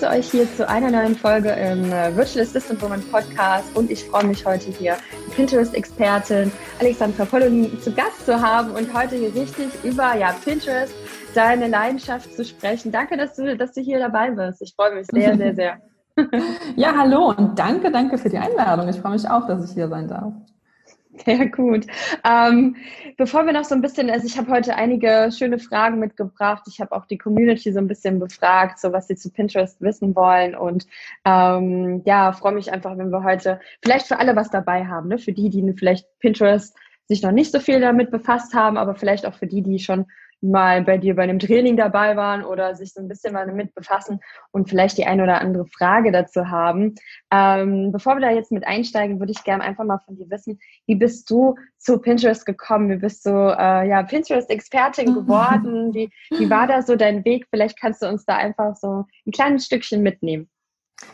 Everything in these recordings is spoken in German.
begrüße euch hier zu einer neuen Folge im äh, Virtual Assistant Woman Podcast und ich freue mich heute hier Pinterest-Expertin Alexandra Poloni zu Gast zu haben und heute hier richtig über ja, Pinterest, deine Leidenschaft zu sprechen. Danke, dass du, dass du hier dabei bist. Ich freue mich sehr, sehr, sehr. ja, hallo und danke, danke für die Einladung. Ich freue mich auch, dass ich hier sein darf. Sehr gut. Ähm, bevor wir noch so ein bisschen, also ich habe heute einige schöne Fragen mitgebracht. Ich habe auch die Community so ein bisschen befragt, so was sie zu Pinterest wissen wollen. Und ähm, ja, freue mich einfach, wenn wir heute vielleicht für alle was dabei haben. Ne? Für die, die vielleicht Pinterest sich noch nicht so viel damit befasst haben, aber vielleicht auch für die, die schon mal bei dir bei einem Training dabei waren oder sich so ein bisschen mal damit befassen und vielleicht die eine oder andere Frage dazu haben. Ähm, bevor wir da jetzt mit einsteigen, würde ich gerne einfach mal von dir wissen, wie bist du zu Pinterest gekommen? Wie bist du äh, ja, Pinterest-Expertin geworden? Wie, wie war da so dein Weg? Vielleicht kannst du uns da einfach so ein kleines Stückchen mitnehmen.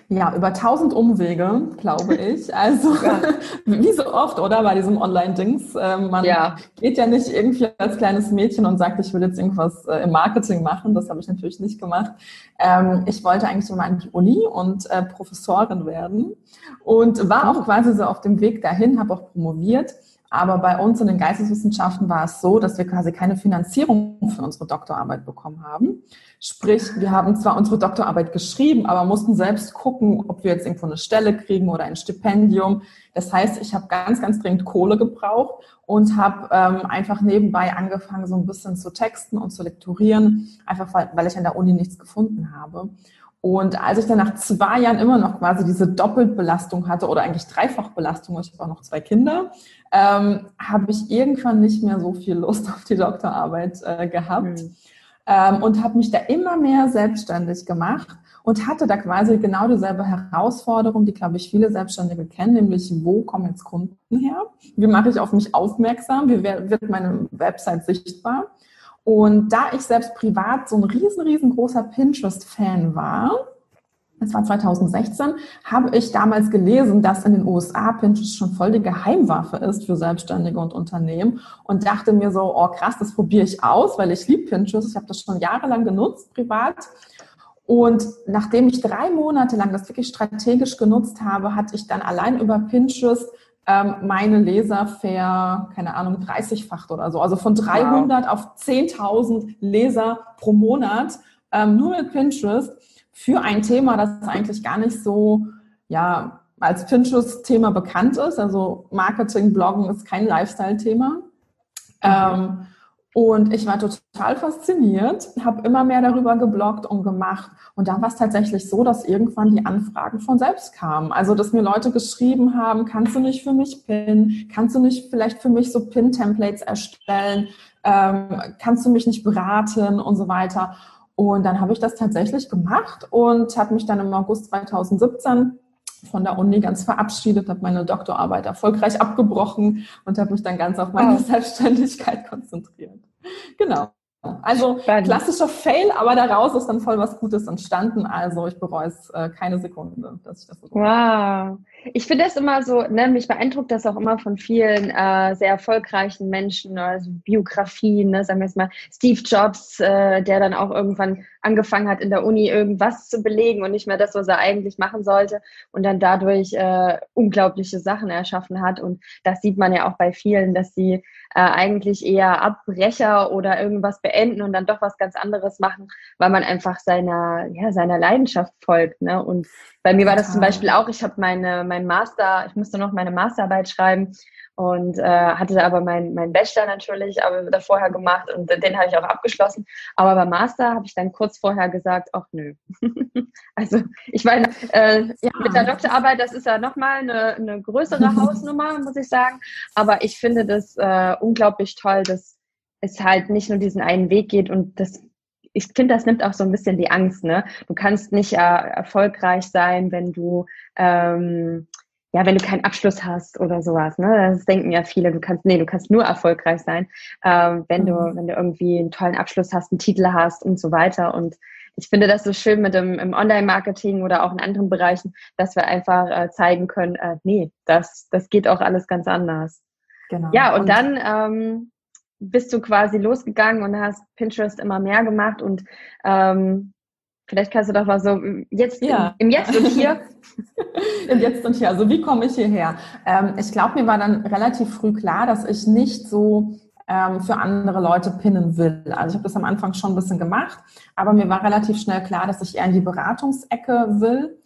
Ja, über tausend Umwege, glaube ich. Also ja. wie so oft, oder bei diesem Online-Dings. Ähm, man ja. geht ja nicht irgendwie als kleines Mädchen und sagt, ich will jetzt irgendwas äh, im Marketing machen. Das habe ich natürlich nicht gemacht. Ähm, ich wollte eigentlich mal an die Uni und äh, Professorin werden und war auch quasi so auf dem Weg dahin, habe auch promoviert. Aber bei uns in den Geisteswissenschaften war es so, dass wir quasi keine Finanzierung für unsere Doktorarbeit bekommen haben. Sprich, wir haben zwar unsere Doktorarbeit geschrieben, aber mussten selbst gucken, ob wir jetzt irgendwo eine Stelle kriegen oder ein Stipendium. Das heißt, ich habe ganz, ganz dringend Kohle gebraucht und habe ähm, einfach nebenbei angefangen, so ein bisschen zu texten und zu lektorieren, einfach weil, weil ich an der Uni nichts gefunden habe. Und als ich dann nach zwei Jahren immer noch quasi diese Doppelbelastung hatte oder eigentlich Dreifachbelastung, ich habe auch noch zwei Kinder, ähm, habe ich irgendwann nicht mehr so viel Lust auf die Doktorarbeit äh, gehabt mhm. ähm, und habe mich da immer mehr selbstständig gemacht und hatte da quasi genau dieselbe Herausforderung, die, glaube ich, viele Selbstständige kennen, nämlich, wo kommen jetzt Kunden her? Wie mache ich auf mich aufmerksam? Wie wird meine Website sichtbar? Und da ich selbst privat so ein riesen, riesengroßer Pinterest-Fan war, das war 2016, habe ich damals gelesen, dass in den USA Pinterest schon voll die Geheimwaffe ist für Selbstständige und Unternehmen und dachte mir so, oh krass, das probiere ich aus, weil ich liebe Pinterest. Ich habe das schon jahrelang genutzt, privat. Und nachdem ich drei Monate lang das wirklich strategisch genutzt habe, hatte ich dann allein über Pinterest ähm, meine Leser ver, keine Ahnung, 30-facht oder so. Also von 300 wow. auf 10.000 Leser pro Monat, ähm, nur mit Pinterest für ein Thema, das eigentlich gar nicht so, ja, als Pinterest-Thema bekannt ist. Also Marketing, Bloggen ist kein Lifestyle-Thema. Ähm, und ich war total fasziniert, habe immer mehr darüber gebloggt und gemacht. Und dann war es tatsächlich so, dass irgendwann die Anfragen von selbst kamen. Also, dass mir Leute geschrieben haben, kannst du nicht für mich pinnen? Kannst du nicht vielleicht für mich so Pin-Templates erstellen? Ähm, kannst du mich nicht beraten und so weiter? Und dann habe ich das tatsächlich gemacht und habe mich dann im August 2017 von der Uni ganz verabschiedet, habe meine Doktorarbeit erfolgreich abgebrochen und habe mich dann ganz auf meine oh. Selbstständigkeit konzentriert. Genau. Also klassischer Fail, aber daraus ist dann voll was Gutes entstanden. Also ich bereue es äh, keine Sekunde, dass ich das so gemacht habe. Wow. Ich finde das immer so, ne, mich beeindruckt das auch immer von vielen äh, sehr erfolgreichen Menschen, also Biografien, ne, sagen wir jetzt mal Steve Jobs, äh, der dann auch irgendwann angefangen hat, in der Uni irgendwas zu belegen und nicht mehr das, was er eigentlich machen sollte und dann dadurch äh, unglaubliche Sachen erschaffen hat. Und das sieht man ja auch bei vielen, dass sie äh, eigentlich eher Abbrecher oder irgendwas beenden und dann doch was ganz anderes machen, weil man einfach seiner, ja, seiner Leidenschaft folgt. Ne? Und bei mir war das zum Beispiel auch, ich habe meine, mein Master, ich musste noch meine Masterarbeit schreiben und äh, hatte aber meinen mein Bachelor natürlich aber da vorher gemacht und den habe ich auch abgeschlossen. Aber beim Master habe ich dann kurz vorher gesagt, ach nö. also ich meine, äh, ja, mit der Doktorarbeit, das ist ja nochmal eine, eine größere Hausnummer, muss ich sagen. Aber ich finde das äh, unglaublich toll, dass es halt nicht nur diesen einen Weg geht und das ich finde, das nimmt auch so ein bisschen die Angst. Ne? Du kannst nicht äh, erfolgreich sein, wenn du ähm, ja, wenn du keinen Abschluss hast oder sowas. Ne? Das denken ja viele. Du kannst, nee, du kannst nur erfolgreich sein, ähm, wenn du, mhm. wenn du irgendwie einen tollen Abschluss hast, einen Titel hast und so weiter. Und ich finde das so schön mit dem im Online-Marketing oder auch in anderen Bereichen, dass wir einfach äh, zeigen können, äh, nee, das, das geht auch alles ganz anders. Genau. Ja, und, und dann ähm, bist du quasi losgegangen und hast Pinterest immer mehr gemacht und ähm, Vielleicht kannst du doch mal so jetzt ja. im, Jetzt und Hier. Im Jetzt und Hier. Also wie komme ich hierher? Ähm, ich glaube, mir war dann relativ früh klar, dass ich nicht so ähm, für andere Leute pinnen will. Also ich habe das am Anfang schon ein bisschen gemacht, aber mir war relativ schnell klar, dass ich eher in die Beratungsecke will.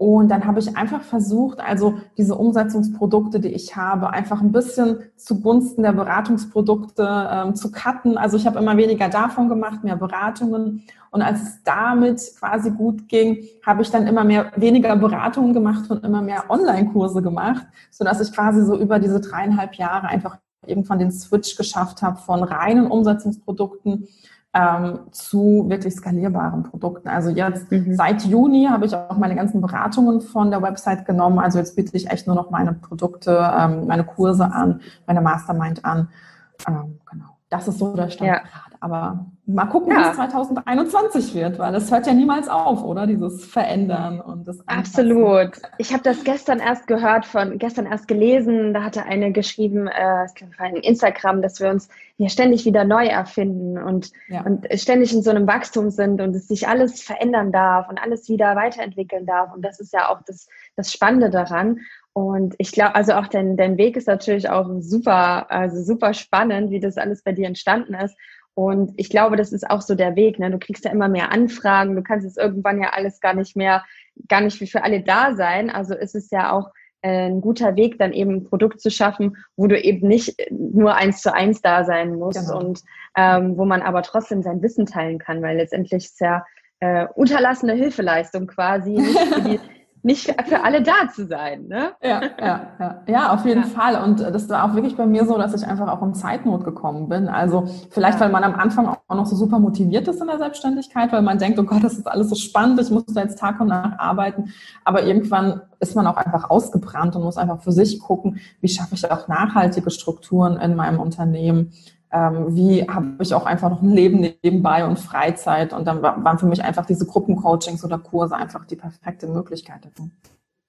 Und dann habe ich einfach versucht, also diese Umsetzungsprodukte, die ich habe, einfach ein bisschen zugunsten der Beratungsprodukte ähm, zu cutten. Also ich habe immer weniger davon gemacht, mehr Beratungen. Und als es damit quasi gut ging, habe ich dann immer mehr weniger Beratungen gemacht und immer mehr Online-Kurse gemacht, sodass ich quasi so über diese dreieinhalb Jahre einfach irgendwann den Switch geschafft habe von reinen Umsetzungsprodukten ähm, zu wirklich skalierbaren Produkten. Also jetzt mhm. seit Juni habe ich auch meine ganzen Beratungen von der Website genommen. Also jetzt biete ich echt nur noch meine Produkte, ähm, meine Kurse an, meine Mastermind an. Ähm, genau. Das ist so der Stand ja. gerade. Aber mal gucken, ja. wie es 2021 wird, weil es hört ja niemals auf, oder? Dieses Verändern und das Anpassen. Absolut. Ich habe das gestern erst gehört von, gestern erst gelesen, da hatte eine geschrieben, äh, in Instagram, dass wir uns ja ständig wieder neu erfinden und, ja. und ständig in so einem Wachstum sind und es sich alles verändern darf und alles wieder weiterentwickeln darf. Und das ist ja auch das, das Spannende daran. Und ich glaube, also auch dein, dein Weg ist natürlich auch super, also super spannend, wie das alles bei dir entstanden ist. Und ich glaube, das ist auch so der Weg. Ne? Du kriegst ja immer mehr Anfragen, du kannst es irgendwann ja alles gar nicht mehr, gar nicht für alle da sein. Also ist es ja auch äh, ein guter Weg, dann eben ein Produkt zu schaffen, wo du eben nicht nur eins zu eins da sein musst genau. und ähm, wo man aber trotzdem sein Wissen teilen kann, weil letztendlich ist ja äh, unterlassene Hilfeleistung quasi nicht für die nicht für alle da zu sein. Ne? Ja, ja, ja. ja auf jeden ja. Fall. Und das war auch wirklich bei mir so, dass ich einfach auch in Zeitnot gekommen bin. Also vielleicht, ja. weil man am Anfang auch noch so super motiviert ist in der Selbstständigkeit, weil man denkt, oh Gott, das ist alles so spannend, ich muss da jetzt Tag und Nacht arbeiten. Aber irgendwann ist man auch einfach ausgebrannt und muss einfach für sich gucken, wie schaffe ich auch nachhaltige Strukturen in meinem Unternehmen ähm, wie habe ich auch einfach noch ein Leben nebenbei und Freizeit. Und dann waren für mich einfach diese Gruppencoachings oder Kurse einfach die perfekte Möglichkeit dazu.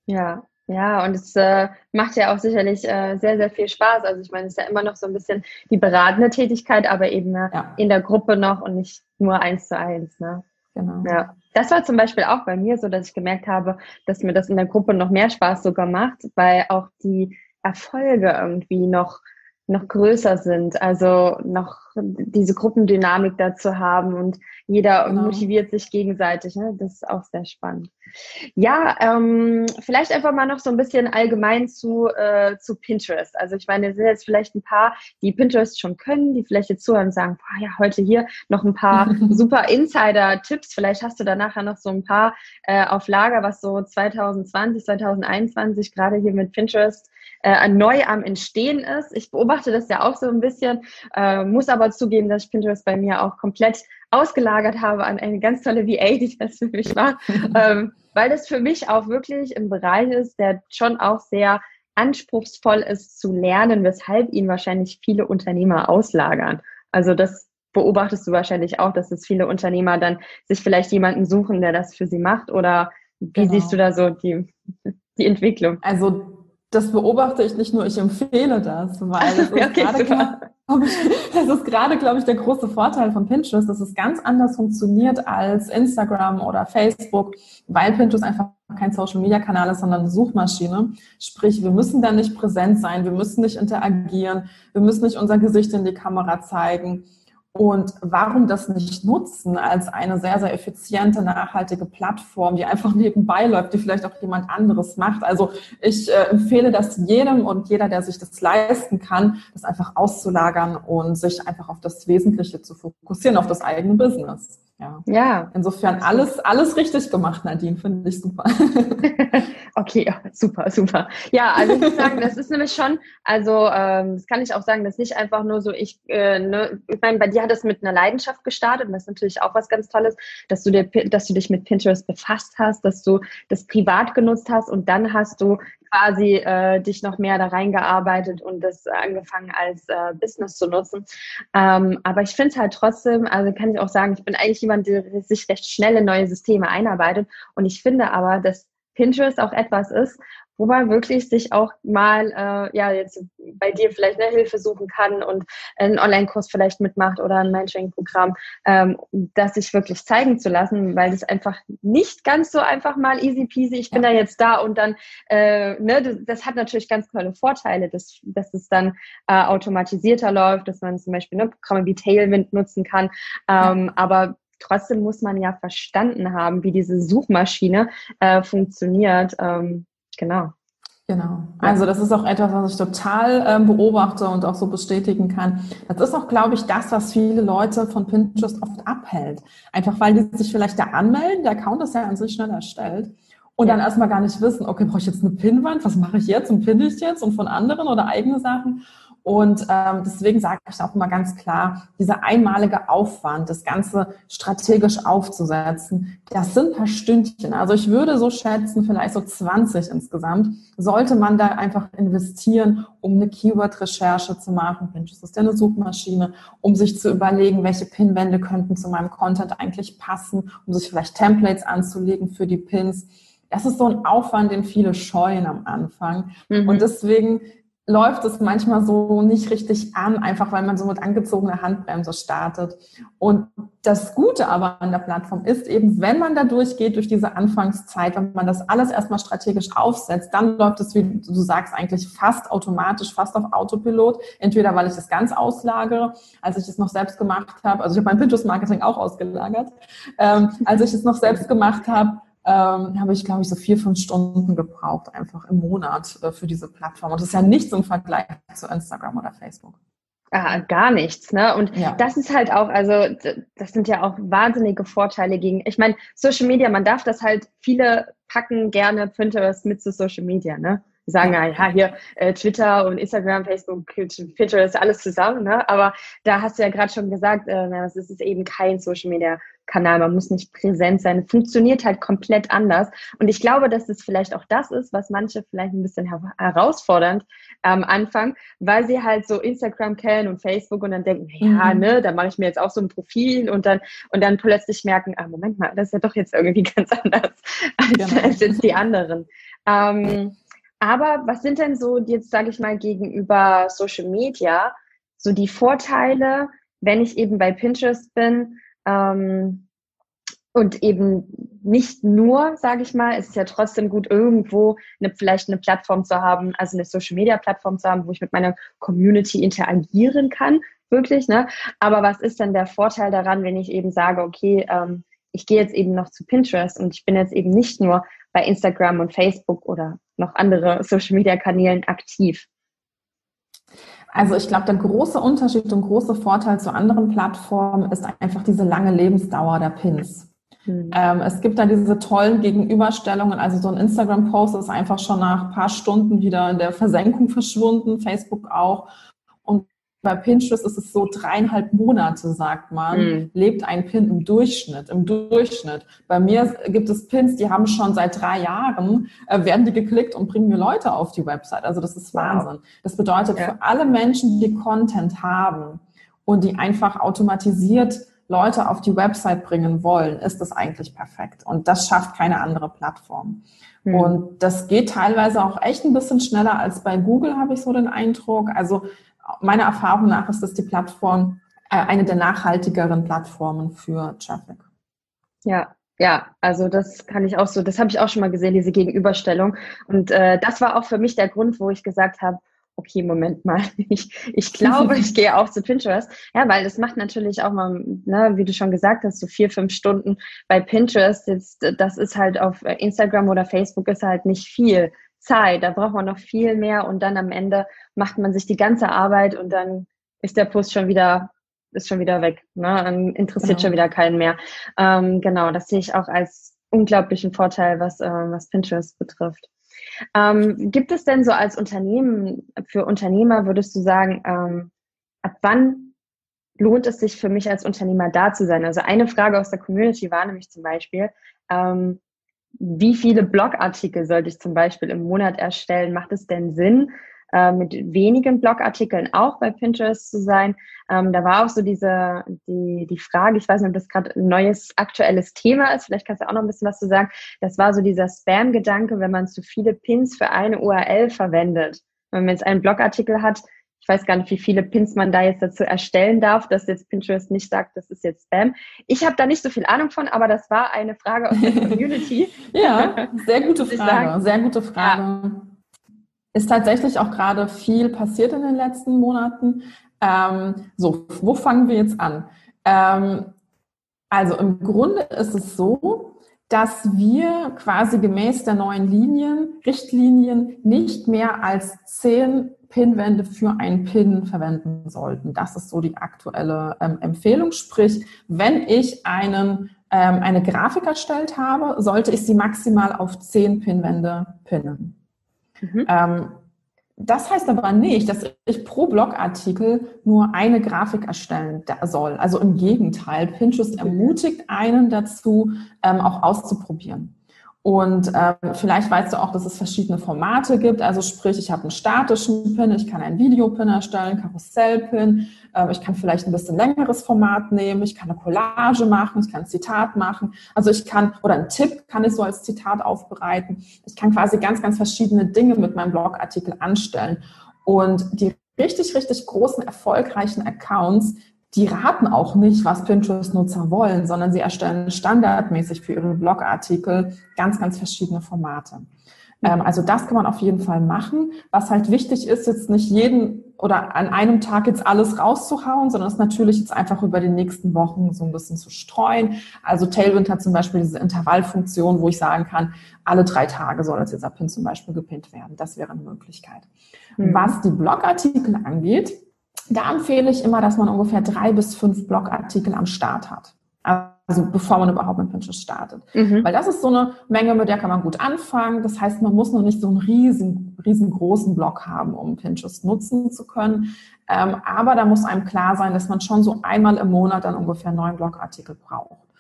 Ja, ja, und es äh, macht ja auch sicherlich äh, sehr, sehr viel Spaß. Also ich meine, es ist ja immer noch so ein bisschen die beratende Tätigkeit, aber eben äh, ja. in der Gruppe noch und nicht nur eins zu eins. Ne? Genau. Ja. Das war zum Beispiel auch bei mir so, dass ich gemerkt habe, dass mir das in der Gruppe noch mehr Spaß sogar macht, weil auch die Erfolge irgendwie noch noch größer sind, also noch diese Gruppendynamik dazu haben und jeder genau. motiviert sich gegenseitig. Ne? Das ist auch sehr spannend. Ja, ähm, vielleicht einfach mal noch so ein bisschen allgemein zu, äh, zu Pinterest. Also ich meine, es sind jetzt vielleicht ein paar, die Pinterest schon können, die vielleicht jetzt zuhören und sagen, boah, ja, heute hier noch ein paar super Insider-Tipps. Vielleicht hast du da nachher noch so ein paar äh, auf Lager, was so 2020, 2021 gerade hier mit Pinterest äh, neu am Entstehen ist. Ich beobachte das ja auch so ein bisschen, äh, muss aber zugeben, dass ich Pinterest bei mir auch komplett ausgelagert habe an eine ganz tolle VA, die das für mich war, ähm, weil das für mich auch wirklich ein Bereich ist, der schon auch sehr anspruchsvoll ist zu lernen, weshalb ihn wahrscheinlich viele Unternehmer auslagern. Also das beobachtest du wahrscheinlich auch, dass es viele Unternehmer dann sich vielleicht jemanden suchen, der das für sie macht oder wie genau. siehst du da so die, die Entwicklung? Also das beobachte ich nicht nur, ich empfehle das, weil das ist okay, gerade, glaub, ich, das ist gerade, glaube ich, der große Vorteil von Pinterest, dass es ganz anders funktioniert als Instagram oder Facebook, weil Pinterest einfach kein Social-Media-Kanal ist, sondern eine Suchmaschine. Sprich, wir müssen da nicht präsent sein, wir müssen nicht interagieren, wir müssen nicht unser Gesicht in die Kamera zeigen. Und warum das nicht nutzen als eine sehr, sehr effiziente, nachhaltige Plattform, die einfach nebenbei läuft, die vielleicht auch jemand anderes macht. Also ich äh, empfehle das jedem und jeder, der sich das leisten kann, das einfach auszulagern und sich einfach auf das Wesentliche zu fokussieren, auf das eigene Business. Ja. ja. Insofern alles, alles richtig gemacht, Nadine, finde ich super. okay, super, super. Ja, also ich muss sagen, das ist nämlich schon, also ähm, das kann ich auch sagen, das ist nicht einfach nur so, ich, äh, ne, ich meine, bei dir hat es mit einer Leidenschaft gestartet und das ist natürlich auch was ganz Tolles, dass du dir, dass du dich mit Pinterest befasst hast, dass du das privat genutzt hast und dann hast du quasi äh, dich noch mehr da reingearbeitet und das angefangen als äh, Business zu nutzen. Ähm, aber ich finde es halt trotzdem, also kann ich auch sagen, ich bin eigentlich jemand, der sich recht schnell in neue Systeme einarbeitet und ich finde aber, dass Pinterest auch etwas ist, wo man wirklich sich auch mal, äh, ja, jetzt bei dir vielleicht eine Hilfe suchen kann und einen Online-Kurs vielleicht mitmacht oder ein Mentoring-Programm, ähm, das sich wirklich zeigen zu lassen, weil es einfach nicht ganz so einfach mal easy peasy, ich bin ja. da jetzt da und dann, äh, ne, das, das, hat natürlich ganz tolle Vorteile, dass, dass es dann äh, automatisierter läuft, dass man zum Beispiel ne, Programme wie Tailwind nutzen kann, ähm, ja. aber trotzdem muss man ja verstanden haben, wie diese Suchmaschine äh, funktioniert. Ähm, genau. Genau. Also das ist auch etwas, was ich total ähm, beobachte und auch so bestätigen kann. Das ist auch, glaube ich, das, was viele Leute von Pinterest oft abhält. Einfach weil die sich vielleicht da anmelden, der Account ist ja an sich schnell erstellt und dann erstmal gar nicht wissen, okay, brauche ich jetzt eine Pinnwand, was mache ich jetzt und pinne ich jetzt und von anderen oder eigene Sachen. Und ähm, deswegen sage ich auch immer ganz klar, dieser einmalige Aufwand, das Ganze strategisch aufzusetzen, das sind ein paar Stündchen. Also ich würde so schätzen, vielleicht so 20 insgesamt, sollte man da einfach investieren, um eine Keyword-Recherche zu machen. Pinterest ist ja eine Suchmaschine, um sich zu überlegen, welche Pinwände könnten zu meinem Content eigentlich passen, um sich vielleicht Templates anzulegen für die Pins. Das ist so ein Aufwand, den viele scheuen am Anfang. Mhm. Und deswegen läuft es manchmal so nicht richtig an, einfach weil man so mit angezogener Handbremse startet. Und das Gute aber an der Plattform ist eben, wenn man da durchgeht, durch diese Anfangszeit, wenn man das alles erstmal strategisch aufsetzt, dann läuft es, wie du sagst, eigentlich fast automatisch, fast auf Autopilot. Entweder weil ich es ganz auslagere, als ich es noch selbst gemacht habe, also ich habe mein Pinterest-Marketing auch ausgelagert, ähm, als ich es noch selbst gemacht habe, ähm, habe ich, glaube ich, so vier, fünf Stunden gebraucht, einfach im Monat äh, für diese Plattform. Und das ist ja nichts im Vergleich zu Instagram oder Facebook. Ah, gar nichts, ne? Und ja. das ist halt auch, also das sind ja auch wahnsinnige Vorteile gegen, ich meine, Social Media, man darf das halt, viele packen gerne Pinterest mit zu Social Media, ne? Die sagen ja, ja hier äh, Twitter und Instagram, Facebook, Pinterest, alles zusammen, ne? Aber da hast du ja gerade schon gesagt, äh, es ist eben kein Social Media Kanal, man muss nicht präsent sein. Funktioniert halt komplett anders. Und ich glaube, dass es vielleicht auch das ist, was manche vielleicht ein bisschen her herausfordernd am Anfang, weil sie halt so Instagram kennen und Facebook und dann denken, ja, mhm. ne, da mache ich mir jetzt auch so ein Profil und dann und dann plötzlich merken, ah, Moment mal, das ist ja doch jetzt irgendwie ganz anders als, genau. als jetzt die anderen. Ähm, aber was sind denn so jetzt, sage ich mal, gegenüber Social Media so die Vorteile, wenn ich eben bei Pinterest bin? Ähm, und eben nicht nur, sage ich mal, es ist ja trotzdem gut, irgendwo eine, vielleicht eine Plattform zu haben, also eine Social-Media-Plattform zu haben, wo ich mit meiner Community interagieren kann, wirklich. Ne? Aber was ist denn der Vorteil daran, wenn ich eben sage, okay, ähm, ich gehe jetzt eben noch zu Pinterest und ich bin jetzt eben nicht nur bei Instagram und Facebook oder noch andere Social-Media-Kanälen aktiv? Also ich glaube, der große Unterschied und große Vorteil zu anderen Plattformen ist einfach diese lange Lebensdauer der Pins. Mhm. Ähm, es gibt da diese tollen Gegenüberstellungen. Also so ein Instagram-Post ist einfach schon nach ein paar Stunden wieder in der Versenkung verschwunden, Facebook auch bei Pinterest ist es so dreieinhalb Monate, sagt man, mhm. lebt ein Pin im Durchschnitt, im Durchschnitt. Bei mir gibt es Pins, die haben schon seit drei Jahren, äh, werden die geklickt und bringen mir Leute auf die Website. Also das ist Wahnsinn. Wow. Das bedeutet ja. für alle Menschen, die Content haben und die einfach automatisiert Leute auf die Website bringen wollen, ist das eigentlich perfekt. Und das schafft keine andere Plattform. Mhm. Und das geht teilweise auch echt ein bisschen schneller als bei Google, habe ich so den Eindruck. Also meiner Erfahrung nach ist das die Plattform, äh, eine der nachhaltigeren Plattformen für Traffic. Ja, ja, also das kann ich auch so, das habe ich auch schon mal gesehen, diese Gegenüberstellung. Und äh, das war auch für mich der Grund, wo ich gesagt habe, okay, Moment mal, ich, ich glaube, ich gehe auch zu Pinterest. Ja, weil das macht natürlich auch mal, ne, wie du schon gesagt hast, so vier, fünf Stunden bei Pinterest. Jetzt, das ist halt auf Instagram oder Facebook ist halt nicht viel. Zeit, da braucht man noch viel mehr und dann am Ende macht man sich die ganze Arbeit und dann ist der Post schon wieder ist schon wieder weg, ne? Dann interessiert genau. schon wieder keinen mehr. Ähm, genau, das sehe ich auch als unglaublichen Vorteil, was, äh, was Pinterest betrifft. Ähm, gibt es denn so als Unternehmen, für Unternehmer würdest du sagen, ähm, ab wann lohnt es sich für mich als Unternehmer da zu sein? Also eine Frage aus der Community war nämlich zum Beispiel, ähm, wie viele Blogartikel sollte ich zum Beispiel im Monat erstellen? Macht es denn Sinn? äh, mit wenigen Blogartikeln auch bei Pinterest zu sein. Ähm, da war auch so diese, die, die Frage, ich weiß nicht, ob das gerade ein neues aktuelles Thema ist, vielleicht kannst du auch noch ein bisschen was zu sagen. Das war so dieser Spam-Gedanke, wenn man zu viele Pins für eine URL verwendet. Wenn man jetzt einen Blogartikel hat, ich weiß gar nicht, wie viele Pins man da jetzt dazu erstellen darf, dass jetzt Pinterest nicht sagt, das ist jetzt Spam. Ich habe da nicht so viel Ahnung von, aber das war eine Frage aus der Community. ja, sehr gute Frage, sehr gute Frage. Ja. Ist tatsächlich auch gerade viel passiert in den letzten Monaten. Ähm, so, wo fangen wir jetzt an? Ähm, also im Grunde ist es so, dass wir quasi gemäß der neuen Linien, Richtlinien nicht mehr als zehn Pinwände für einen Pin verwenden sollten. Das ist so die aktuelle ähm, Empfehlung. Sprich, wenn ich einen, ähm, eine Grafik erstellt habe, sollte ich sie maximal auf zehn Pinwände pinnen. Mhm. Ähm, das heißt aber nicht, dass ich pro Blogartikel nur eine Grafik erstellen soll. Also im Gegenteil, Pinterest ermutigt einen dazu, ähm, auch auszuprobieren. Und äh, vielleicht weißt du auch, dass es verschiedene Formate gibt. Also sprich, ich habe einen statischen Pin, ich kann einen Videopin erstellen, Karussellpin. Äh, ich kann vielleicht ein bisschen längeres Format nehmen. Ich kann eine Collage machen, ich kann ein Zitat machen. Also ich kann, oder ein Tipp kann ich so als Zitat aufbereiten. Ich kann quasi ganz, ganz verschiedene Dinge mit meinem Blogartikel anstellen. Und die richtig, richtig großen, erfolgreichen Accounts, die raten auch nicht, was Pinterest-Nutzer wollen, sondern sie erstellen standardmäßig für ihre Blogartikel ganz, ganz verschiedene Formate. Ähm, also das kann man auf jeden Fall machen. Was halt wichtig ist, jetzt nicht jeden oder an einem Tag jetzt alles rauszuhauen, sondern es natürlich jetzt einfach über die nächsten Wochen so ein bisschen zu streuen. Also Tailwind hat zum Beispiel diese Intervallfunktion, wo ich sagen kann, alle drei Tage soll jetzt dieser Pin zum Beispiel gepinnt werden. Das wäre eine Möglichkeit. Mhm. Was die Blogartikel angeht, da empfehle ich immer, dass man ungefähr drei bis fünf Blogartikel am Start hat. Also bevor man überhaupt mit Pinterest startet. Mhm. Weil das ist so eine Menge, mit der kann man gut anfangen. Das heißt, man muss noch nicht so einen riesen, riesengroßen Blog haben, um Pinterest nutzen zu können. Ähm, aber da muss einem klar sein, dass man schon so einmal im Monat dann ungefähr neun Blogartikel braucht.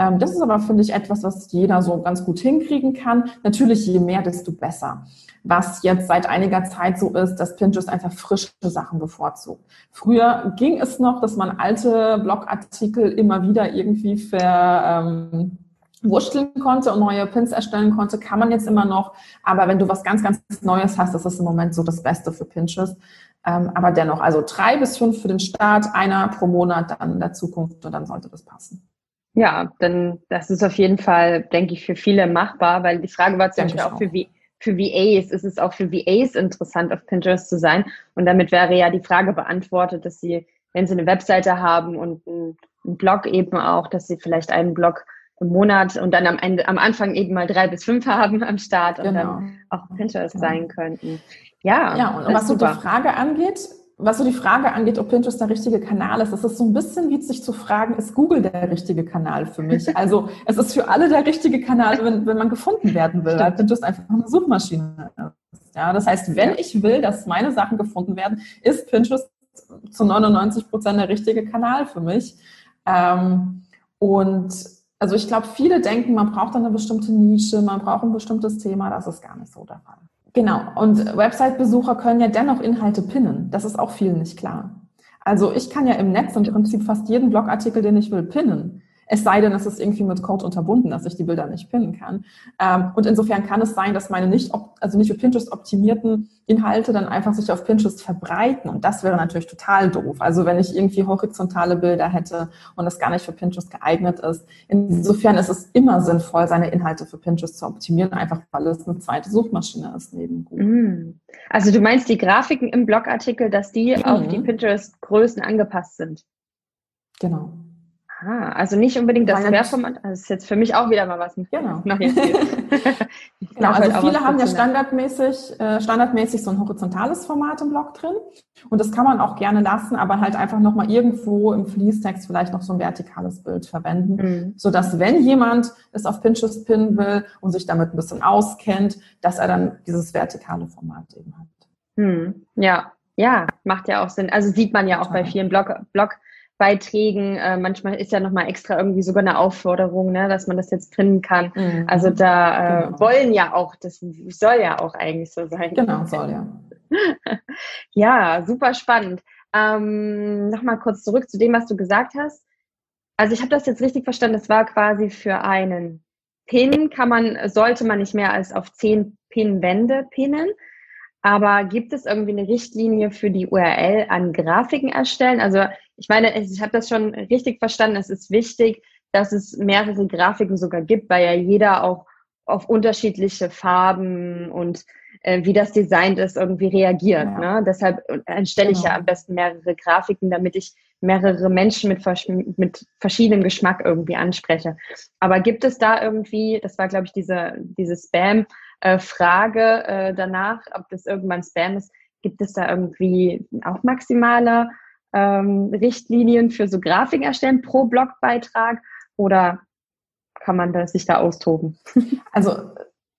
Ähm, das ist aber, finde ich, etwas, was jeder so ganz gut hinkriegen kann. Natürlich, je mehr, desto besser. Was jetzt seit einiger Zeit so ist, dass Pinterest einfach frische Sachen bevorzugt. Früher ging es noch, dass man alte Blogartikel immer wieder irgendwie ver, ähm, wursteln konnte und neue Pins erstellen konnte, kann man jetzt immer noch. Aber wenn du was ganz, ganz Neues hast, das ist im Moment so das Beste für Pinterest. Ähm, aber dennoch, also drei bis fünf für den Start, einer pro Monat dann in der Zukunft und dann sollte das passen. Ja, dann das ist auf jeden Fall, denke ich, für viele machbar, weil die Frage war zum Beispiel auch, auch für, für VAs. Ist es auch für VAs interessant, auf Pinterest zu sein? Und damit wäre ja die Frage beantwortet, dass sie, wenn sie eine Webseite haben und einen, Blog eben auch, dass sie vielleicht einen Blog im Monat und dann am Ende, am Anfang eben mal drei bis fünf haben am Start und genau. dann auch Pinterest genau. sein könnten. Ja, ja und was so die Frage angeht, was so die Frage angeht, ob Pinterest der richtige Kanal ist, das ist so ein bisschen wie sich zu fragen, ist Google der richtige Kanal für mich? Also es ist für alle der richtige Kanal, wenn, wenn man gefunden werden will, weil Pinterest einfach eine Suchmaschine ist. Ja, das heißt, wenn ich will, dass meine Sachen gefunden werden, ist Pinterest zu 99 Prozent der richtige Kanal für mich. Ähm, und also ich glaube, viele denken, man braucht eine bestimmte Nische, man braucht ein bestimmtes Thema. Das ist gar nicht so der Fall. Genau. Und Website-Besucher können ja dennoch Inhalte pinnen. Das ist auch vielen nicht klar. Also ich kann ja im Netz im Prinzip fast jeden Blogartikel, den ich will, pinnen. Es sei denn, es ist irgendwie mit Code unterbunden, dass ich die Bilder nicht pinnen kann. Ähm, und insofern kann es sein, dass meine nicht, also nicht für Pinterest optimierten Inhalte dann einfach sich auf Pinterest verbreiten. Und das wäre natürlich total doof. Also wenn ich irgendwie horizontale Bilder hätte und das gar nicht für Pinterest geeignet ist. Insofern ist es immer sinnvoll, seine Inhalte für Pinterest zu optimieren, einfach weil es eine zweite Suchmaschine ist neben Google. Mm. Also du meinst die Grafiken im Blogartikel, dass die mhm. auf die Pinterest-Größen angepasst sind? Genau. Ah, also nicht unbedingt das Querformat. Also das ist jetzt für mich auch wieder mal was. Genau. genau, also viele haben ja standardmäßig, äh, standardmäßig so ein horizontales Format im Blog drin. Und das kann man auch gerne lassen, aber halt einfach nochmal irgendwo im Fließtext vielleicht noch so ein vertikales Bild verwenden, mhm. sodass wenn jemand es auf Pinterest pinnen will und sich damit ein bisschen auskennt, dass er dann dieses vertikale Format eben hat. Mhm. Ja, ja, macht ja auch Sinn. Also sieht man ja auch Total. bei vielen Blog, Blog Beiträgen. Äh, manchmal ist ja nochmal extra irgendwie sogar eine Aufforderung, ne, dass man das jetzt finden kann. Mhm. Also da äh, genau. wollen ja auch, das soll ja auch eigentlich so sein. Genau, soll ja. ja, super spannend. Ähm, Nochmal kurz zurück zu dem, was du gesagt hast. Also ich habe das jetzt richtig verstanden, das war quasi für einen Pin kann man, sollte man nicht mehr als auf zehn Pin-Wände pinnen. Aber gibt es irgendwie eine Richtlinie für die URL an Grafiken erstellen? Also ich meine, ich habe das schon richtig verstanden. Es ist wichtig, dass es mehrere Grafiken sogar gibt, weil ja jeder auch auf unterschiedliche Farben und äh, wie das Design ist, irgendwie reagiert. Ja. Ne? Deshalb erstelle genau. ich ja am besten mehrere Grafiken, damit ich mehrere Menschen mit, mit verschiedenem Geschmack irgendwie anspreche. Aber gibt es da irgendwie, das war glaube ich diese, diese Spam-Frage äh, danach, ob das irgendwann Spam ist, gibt es da irgendwie auch maximale ähm, Richtlinien für so Grafiken erstellen pro Blogbeitrag oder kann man da, sich da austoben? Also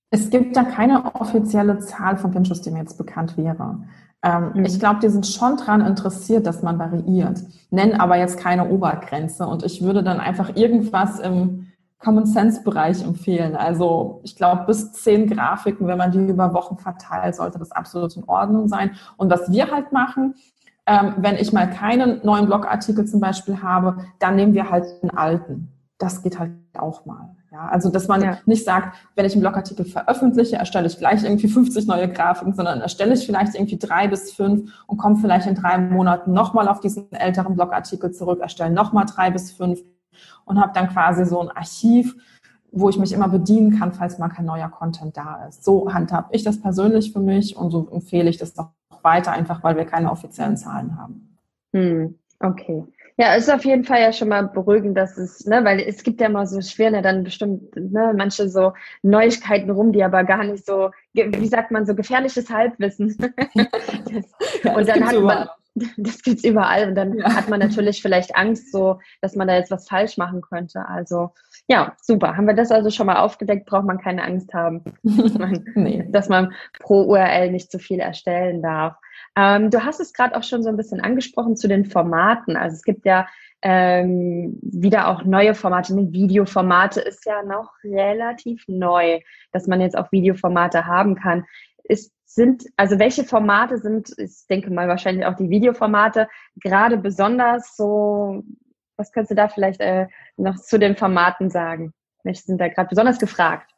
es gibt da keine offizielle Zahl von Pinterest, die mir jetzt bekannt wäre. Ähm, mhm. Ich glaube, die sind schon daran interessiert, dass man variiert, nennen aber jetzt keine Obergrenze. Und ich würde dann einfach irgendwas im Common Sense Bereich empfehlen. Also ich glaube, bis zehn Grafiken, wenn man die über Wochen verteilt, sollte das absolut in Ordnung sein. Und was wir halt machen, ähm, wenn ich mal keinen neuen Blogartikel zum Beispiel habe, dann nehmen wir halt einen alten. Das geht halt auch mal. Ja, also dass man ja. nicht sagt, wenn ich einen Blogartikel veröffentliche, erstelle ich gleich irgendwie 50 neue Grafiken, sondern erstelle ich vielleicht irgendwie drei bis fünf und komme vielleicht in drei Monaten nochmal auf diesen älteren Blogartikel zurück, erstelle nochmal drei bis fünf und habe dann quasi so ein Archiv, wo ich mich immer bedienen kann, falls mal kein neuer Content da ist. So handhabe ich das persönlich für mich und so empfehle ich das auch weiter, einfach weil wir keine offiziellen Zahlen haben. Hm, okay. Ja, ist auf jeden Fall ja schon mal beruhigend, dass es, ne, weil es gibt ja immer so schwer, ne, dann bestimmt, ne, manche so Neuigkeiten rum, die aber gar nicht so, wie sagt man, so gefährliches Halbwissen. ja, und dann hat man, das gibt's überall und dann ja. hat man natürlich vielleicht Angst, so, dass man da jetzt was falsch machen könnte. Also, ja, super. Haben wir das also schon mal aufgedeckt, braucht man keine Angst haben, dass man, nee. dass man pro URL nicht zu viel erstellen darf. Ähm, du hast es gerade auch schon so ein bisschen angesprochen zu den Formaten. Also es gibt ja ähm, wieder auch neue Formate. Videoformate ist ja noch relativ neu, dass man jetzt auch Videoformate haben kann. Ist, sind, also welche Formate sind, ich denke mal wahrscheinlich auch die Videoformate, gerade besonders so, was könntest du da vielleicht äh, noch zu den Formaten sagen? Welche sind da gerade besonders gefragt?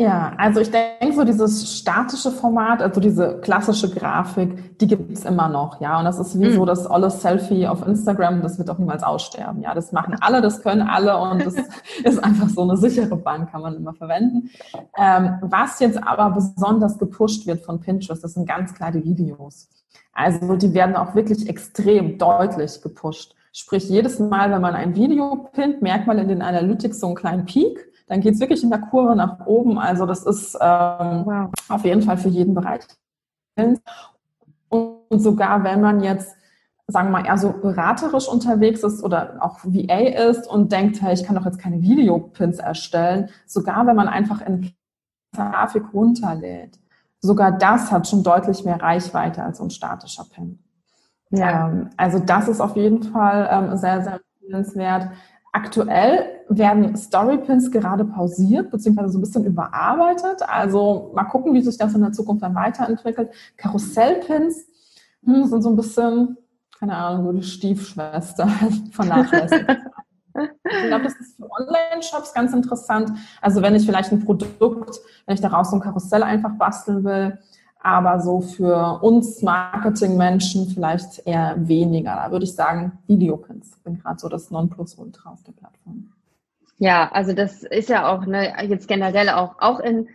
Ja, also ich denke, so dieses statische Format, also diese klassische Grafik, die gibt's immer noch, ja. Und das ist wie mhm. so das olle Selfie auf Instagram, das wird auch niemals aussterben. Ja, das machen alle, das können alle und das ist einfach so eine sichere Bank, kann man immer verwenden. Ähm, was jetzt aber besonders gepusht wird von Pinterest, das sind ganz kleine Videos. Also die werden auch wirklich extrem deutlich gepusht. Sprich, jedes Mal, wenn man ein Video pinnt, merkt man in den Analytics so einen kleinen Peak dann geht es wirklich in der Kurve nach oben. Also das ist ähm, wow. auf jeden Fall für jeden Bereich. Und sogar wenn man jetzt, sagen wir mal, eher so beraterisch unterwegs ist oder auch VA ist und denkt, hey, ich kann doch jetzt keine Videopins erstellen, sogar wenn man einfach in Grafik runterlädt, sogar das hat schon deutlich mehr Reichweite als ein statischer Pin. Ja. Ähm, also das ist auf jeden Fall ähm, sehr, sehr empfehlenswert. Aktuell werden Storypins gerade pausiert, beziehungsweise so ein bisschen überarbeitet. Also mal gucken, wie sich das in der Zukunft dann weiterentwickelt. Karussellpins hm, sind so ein bisschen, keine Ahnung, so die Stiefschwester vernachlässigt. Ich glaube, das ist für Online-Shops ganz interessant. Also wenn ich vielleicht ein Produkt, wenn ich daraus so ein Karussell einfach basteln will, aber so für uns Marketingmenschen vielleicht eher weniger. Da würde ich sagen, Videopins sind gerade so das Nonplusultra auf der Plattform. Ja, also das ist ja auch ne, jetzt generell auch, auch in,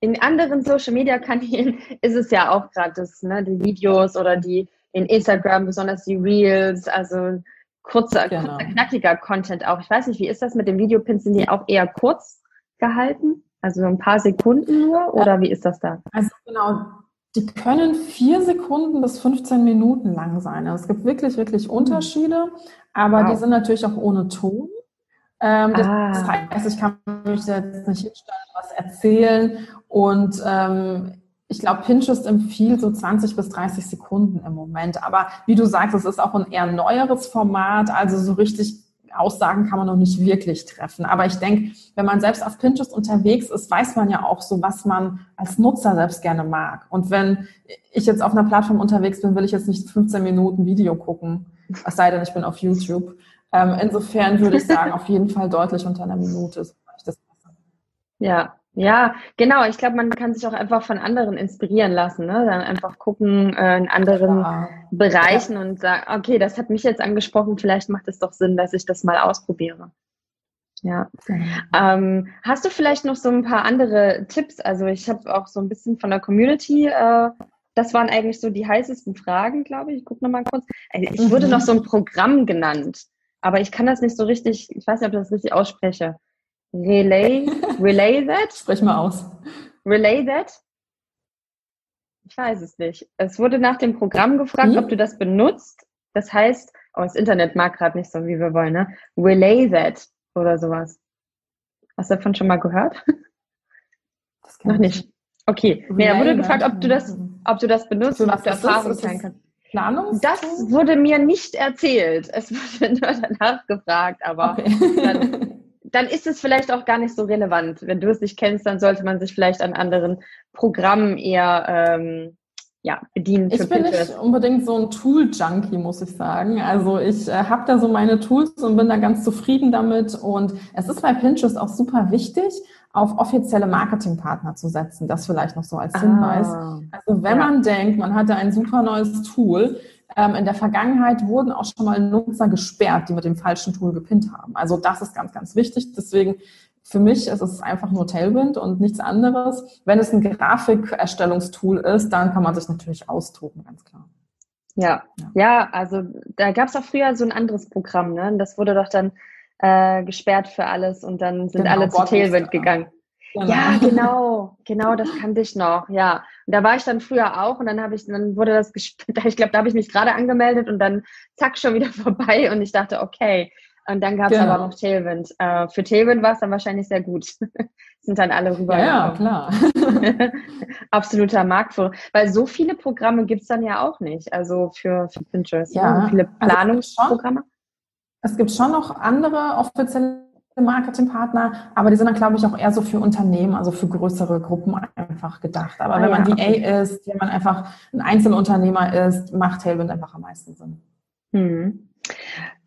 in anderen Social Media Kanälen ist es ja auch gerade das, ne, die Videos oder die in Instagram, besonders die Reels, also kurzer, genau. kurzer, knackiger Content auch. Ich weiß nicht, wie ist das mit den Videopins? Sind die auch eher kurz gehalten? Also ein paar Sekunden nur oder wie ist das da? Also genau, die können vier Sekunden bis 15 Minuten lang sein. Also es gibt wirklich, wirklich Unterschiede, aber wow. die sind natürlich auch ohne Ton. Ähm, das, ah. heißt, ich kann mich jetzt nicht hinstellen, was erzählen und ähm, ich glaube, Pinterest empfiehlt so 20 bis 30 Sekunden im Moment. Aber wie du sagst, es ist auch ein eher neueres Format. Also so richtig Aussagen kann man noch nicht wirklich treffen. Aber ich denke, wenn man selbst auf Pinterest unterwegs ist, weiß man ja auch so, was man als Nutzer selbst gerne mag. Und wenn ich jetzt auf einer Plattform unterwegs bin, will ich jetzt nicht 15 Minuten Video gucken, es sei denn, ich bin auf YouTube. Ähm, insofern würde ich sagen, auf jeden Fall deutlich unter einer Minute. Ja, ja, genau. Ich glaube, man kann sich auch einfach von anderen inspirieren lassen. Ne? Dann einfach gucken äh, in anderen ja. Bereichen ja. und sagen, okay, das hat mich jetzt angesprochen, vielleicht macht es doch Sinn, dass ich das mal ausprobiere. Ja. Mhm. Ähm, hast du vielleicht noch so ein paar andere Tipps? Also ich habe auch so ein bisschen von der Community, äh, das waren eigentlich so die heißesten Fragen, glaube ich. Ich gucke nochmal kurz. Ich wurde mhm. noch so ein Programm genannt, aber ich kann das nicht so richtig, ich weiß nicht, ob ich das richtig ausspreche. Relay, Relay That? Sprich mal aus. Relay That? Ich weiß es nicht. Es wurde nach dem Programm gefragt, hm? ob du das benutzt. Das heißt, oh, das Internet mag gerade nicht so, wie wir wollen, ne? Relay That oder sowas. Hast du davon schon mal gehört? Noch nicht. Okay. Nee, er wurde gefragt, ob du das, ob du das benutzt und ob du Erfahrung teilen kannst. Planungs das wurde mir nicht erzählt. Es wurde nur danach gefragt, aber okay. dann, dann ist es vielleicht auch gar nicht so relevant. Wenn du es nicht kennst, dann sollte man sich vielleicht an anderen Programmen eher ähm, ja, bedienen. ich bin Pinterest. nicht unbedingt so ein Tool-Junkie, muss ich sagen. Also ich äh, habe da so meine Tools und bin da ganz zufrieden damit. Und es ist bei Pinterest auch super wichtig, auf offizielle Marketingpartner zu setzen. Das vielleicht noch so als Hinweis. Ah, also wenn ja. man denkt, man hatte ein super neues Tool, ähm, in der Vergangenheit wurden auch schon mal Nutzer gesperrt, die mit dem falschen Tool gepinnt haben. Also das ist ganz, ganz wichtig. Deswegen für mich ist es einfach nur Tailwind und nichts anderes. Wenn es ein Grafikerstellungstool ist, dann kann man sich natürlich austoben, ganz klar. Ja, ja, ja also da gab es auch früher so ein anderes Programm, ne? Das wurde doch dann äh, gesperrt für alles und dann sind genau, alle zu Tailwind gegangen. Genau. Ja, genau, genau, das kannte ich noch, ja. Und da war ich dann früher auch und dann habe ich, dann wurde das gesperrt, ich glaube, da habe ich mich gerade angemeldet und dann zack, schon wieder vorbei und ich dachte, okay. Und dann gab es genau. aber noch Tailwind. Äh, für Tailwind war es dann wahrscheinlich sehr gut. Sind dann alle rüber. Ja, klar. Absoluter Marktführer. Weil so viele Programme gibt es dann ja auch nicht. Also für, für Pinterest. Ja. So viele also Planungsprogramme. Also es gibt schon noch andere offizielle Marketingpartner, aber die sind dann, glaube ich, auch eher so für Unternehmen, also für größere Gruppen einfach gedacht. Aber ah, wenn man ja, VA okay. ist, wenn man einfach ein Einzelunternehmer ist, macht Tailwind einfach am meisten Sinn. Hm.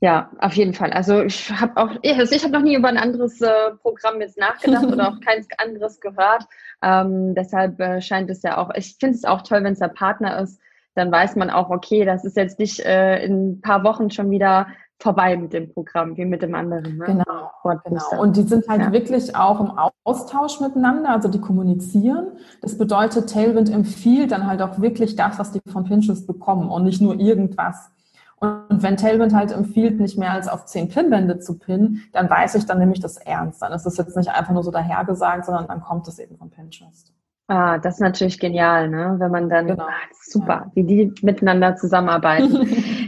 Ja, auf jeden Fall. Also ich habe auch, also ich habe noch nie über ein anderes äh, Programm jetzt nachgedacht oder auch keins anderes gehört. Ähm, deshalb äh, scheint es ja auch, ich finde es auch toll, wenn es der Partner ist, dann weiß man auch, okay, das ist jetzt nicht äh, in ein paar Wochen schon wieder vorbei mit dem Programm, wie mit dem anderen. Ne? Genau, genau. Und die sind halt ja. wirklich auch im Austausch miteinander, also die kommunizieren. Das bedeutet, Tailwind empfiehlt dann halt auch wirklich das, was die von Pinterest bekommen und nicht nur irgendwas. Und wenn Tailwind halt empfiehlt, nicht mehr als auf zehn Pinwände zu pinnen, dann weiß ich, dann nehme ich das ernst. Dann ist das jetzt nicht einfach nur so dahergesagt, sondern dann kommt es eben von Pinterest. Ah, das ist natürlich genial, ne? Wenn man dann, genau. ah, super, ja. wie die miteinander zusammenarbeiten.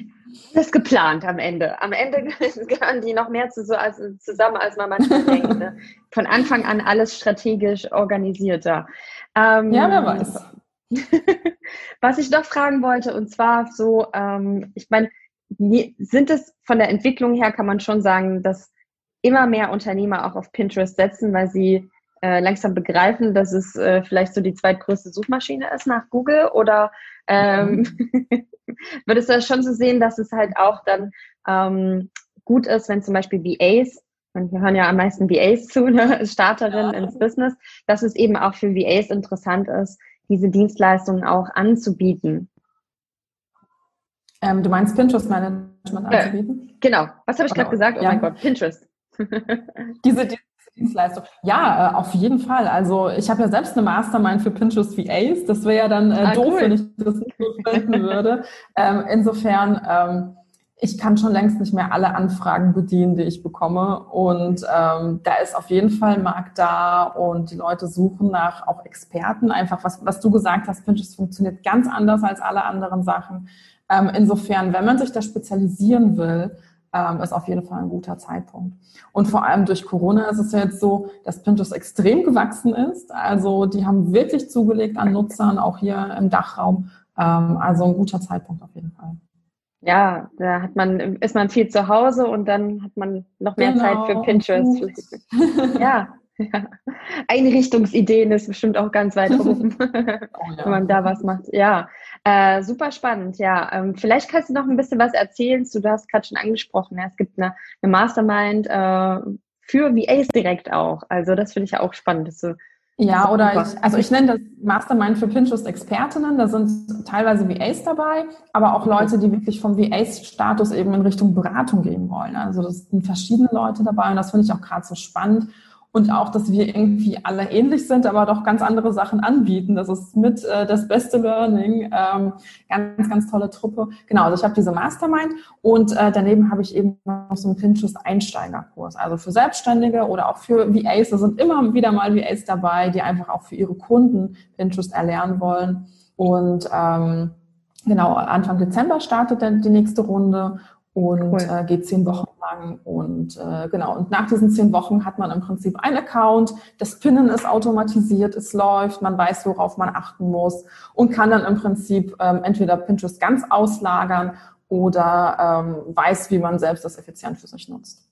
das geplant am Ende. Am Ende gehören die noch mehr zu, so als, zusammen, als man manchmal denkt. Ne? Von Anfang an alles strategisch organisierter. Ähm, ja, wer weiß. Was ich doch fragen wollte, und zwar so, ähm, ich meine, sind es von der Entwicklung her, kann man schon sagen, dass immer mehr Unternehmer auch auf Pinterest setzen, weil sie äh, langsam begreifen, dass es äh, vielleicht so die zweitgrößte Suchmaschine ist nach Google? Oder ähm, mhm. Würdest du das schon so sehen, dass es halt auch dann ähm, gut ist, wenn zum Beispiel VAs, und wir hören ja am meisten VAs zu, ne, Starterin ja. ins Business, dass es eben auch für VAs interessant ist, diese Dienstleistungen auch anzubieten? Ähm, du meinst Pinterest Management äh, anzubieten? Äh, genau. Was habe ich gerade gesagt? Oh ja. mein Gott, Pinterest. diese Dienstleistung. Ja, äh, auf jeden Fall. Also ich habe ja selbst eine Mastermind für Pinterest VAs. Das wäre ja dann äh, ah, doof, cool. wenn ich das nicht so finden würde. ähm, insofern, ähm, ich kann schon längst nicht mehr alle Anfragen bedienen, die ich bekomme. Und ähm, da ist auf jeden Fall ein Markt da und die Leute suchen nach auch Experten. Einfach, was, was du gesagt hast, Pinterest funktioniert ganz anders als alle anderen Sachen. Ähm, insofern, wenn man sich da spezialisieren will, ähm, ist auf jeden Fall ein guter Zeitpunkt. Und vor allem durch Corona ist es ja jetzt so, dass Pinterest extrem gewachsen ist. Also die haben wirklich zugelegt an Nutzern, auch hier im Dachraum. Ähm, also ein guter Zeitpunkt auf jeden Fall. Ja, da hat man, ist man viel zu Hause und dann hat man noch mehr genau. Zeit für Pinterest. ja, ja. Einrichtungsideen ist bestimmt auch ganz weit oben, oh, ja. wenn man da was macht. Ja, äh, super spannend. Ja, ähm, vielleicht kannst du noch ein bisschen was erzählen. Du hast gerade schon angesprochen, ja, es gibt eine, eine Mastermind äh, für VAs direkt auch. Also das finde ich ja auch spannend, dass du ja, oder ich, also ich nenne das Mastermind für Pinterest-Expertinnen. Da sind teilweise VAs dabei, aber auch Leute, die wirklich vom VA-Status eben in Richtung Beratung gehen wollen. Also das sind verschiedene Leute dabei und das finde ich auch gerade so spannend und auch, dass wir irgendwie alle ähnlich sind, aber doch ganz andere Sachen anbieten. Das ist mit äh, das beste Learning. Ähm, ganz, ganz tolle Truppe. Genau, also ich habe diese Mastermind und äh, daneben habe ich eben noch so einen Pinterest-Einsteigerkurs. Also für Selbstständige oder auch für VAs. Da sind immer wieder mal VAs dabei, die einfach auch für ihre Kunden Pinterest erlernen wollen. Und ähm, genau, Anfang Dezember startet dann die nächste Runde und cool. äh, geht zehn Wochen lang. Und äh, genau, und nach diesen zehn Wochen hat man im Prinzip ein Account, das Pinnen ist automatisiert, es läuft, man weiß, worauf man achten muss und kann dann im Prinzip ähm, entweder Pinterest ganz auslagern oder ähm, weiß, wie man selbst das effizient für sich nutzt.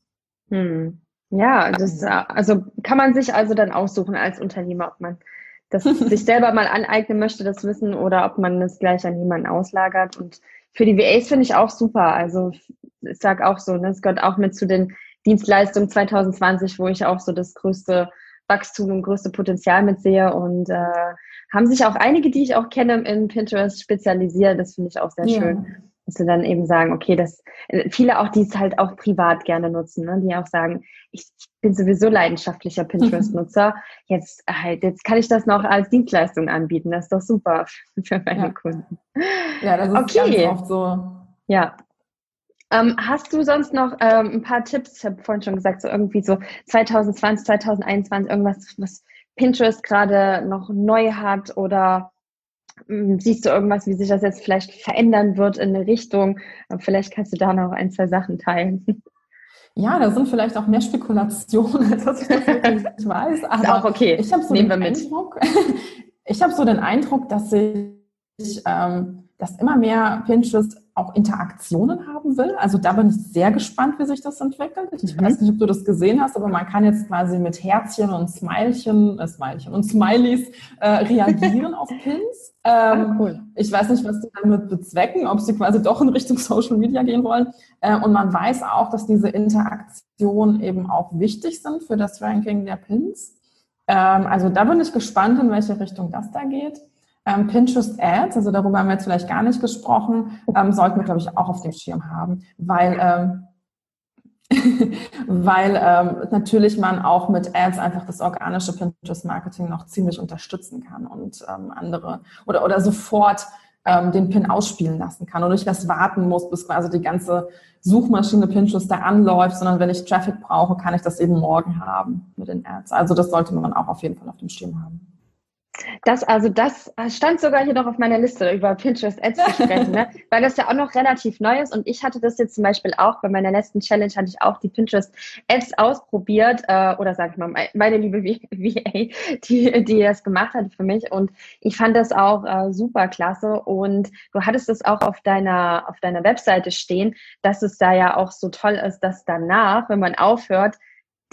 Hm. Ja, das, also kann man sich also dann aussuchen als Unternehmer, ob man das sich selber mal aneignen möchte, das Wissen, oder ob man es gleich an jemanden auslagert. Und für die VAs finde ich auch super. Also ich sage auch so, ne, es gehört auch mit zu den Dienstleistungen 2020, wo ich auch so das größte Wachstum und größte Potenzial mitsehe. Und äh, haben sich auch einige, die ich auch kenne, in Pinterest spezialisiert. Das finde ich auch sehr ja. schön. Dass sie dann eben sagen, okay, das viele auch, die es halt auch privat gerne nutzen, ne? die auch sagen, ich bin sowieso leidenschaftlicher Pinterest-Nutzer. Jetzt halt, jetzt kann ich das noch als Dienstleistung anbieten. Das ist doch super für meine ja. Kunden. Ja, das ist okay. ganz oft so. Ja, ähm, hast du sonst noch ähm, ein paar Tipps? Ich habe vorhin schon gesagt, so irgendwie so 2020, 2021, irgendwas, was Pinterest gerade noch neu hat oder siehst du irgendwas, wie sich das jetzt vielleicht verändern wird in eine Richtung? Vielleicht kannst du da noch ein, zwei Sachen teilen. Ja, da sind vielleicht auch mehr Spekulationen, als dass ich das wirklich weiß. Aber Ist auch okay. Ich habe so Nehmen den Eindruck, ich habe so den Eindruck, dass sich, ähm, dass immer mehr Pinterest auch Interaktionen haben will. Also da bin ich sehr gespannt, wie sich das entwickelt. Ich mhm. weiß nicht, ob du das gesehen hast, aber man kann jetzt quasi mit Herzchen und Smilchen, äh, Smilchen und Smileys äh, reagieren auf Pins. Ah, ähm, ah, cool. Ich weiß nicht, was sie damit bezwecken, ob sie quasi doch in Richtung Social Media gehen wollen. Äh, und man weiß auch, dass diese Interaktionen eben auch wichtig sind für das Ranking der Pins. Ähm, also da bin ich gespannt, in welche Richtung das da geht. Ähm, Pinterest Ads, also darüber haben wir jetzt vielleicht gar nicht gesprochen, ähm, sollten wir, glaube ich, auch auf dem Schirm haben, weil, ähm, weil ähm, natürlich man auch mit Ads einfach das organische Pinterest-Marketing noch ziemlich unterstützen kann und ähm, andere oder, oder sofort ähm, den Pin ausspielen lassen kann und nicht erst warten muss, bis quasi die ganze Suchmaschine Pinterest da anläuft, sondern wenn ich Traffic brauche, kann ich das eben morgen haben mit den Ads. Also das sollte man auch auf jeden Fall auf dem Schirm haben. Das, also das stand sogar hier noch auf meiner Liste, über Pinterest Ads zu sprechen, ne? weil das ja auch noch relativ neu ist und ich hatte das jetzt zum Beispiel auch, bei meiner letzten Challenge hatte ich auch die Pinterest Ads ausprobiert äh, oder sag ich mal, meine liebe VA, die, die das gemacht hat für mich und ich fand das auch äh, super klasse und du hattest es auch auf deiner, auf deiner Webseite stehen, dass es da ja auch so toll ist, dass danach, wenn man aufhört,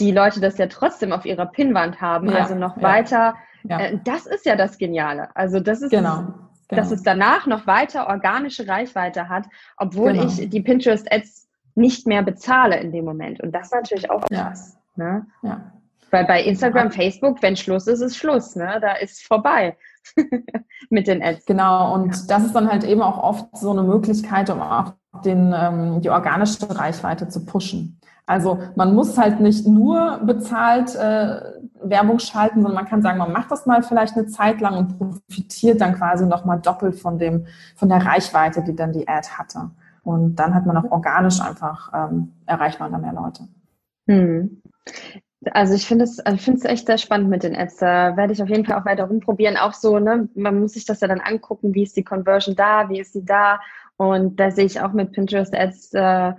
die Leute das ja trotzdem auf ihrer Pinnwand haben, ja, also noch ja. weiter ja. Äh, das ist ja das Geniale. Also das ist, genau. genau. dass es danach noch weiter organische Reichweite hat, obwohl genau. ich die Pinterest Ads nicht mehr bezahle in dem Moment. Und das ist natürlich auch krass. Ja. Ne? ja. Weil bei Instagram, ja. Facebook, wenn Schluss ist, ist Schluss. Ne? Da ist vorbei mit den Ads. Genau, und das ist dann halt eben auch oft so eine Möglichkeit, um auch den, ähm, die organische Reichweite zu pushen. Also man muss halt nicht nur bezahlt äh, Werbung schalten, sondern man kann sagen, man macht das mal vielleicht eine Zeit lang und profitiert dann quasi nochmal doppelt von dem, von der Reichweite, die dann die Ad hatte. Und dann hat man auch organisch einfach, ähm, erreicht man da mehr Leute. Hm. Also ich finde es, also ich finde es echt sehr spannend mit den Ads. Da werde ich auf jeden Fall auch weiter rumprobieren. Auch so, ne, man muss sich das ja dann angucken, wie ist die Conversion da, wie ist sie da. Und da sehe ich auch mit Pinterest Ads äh,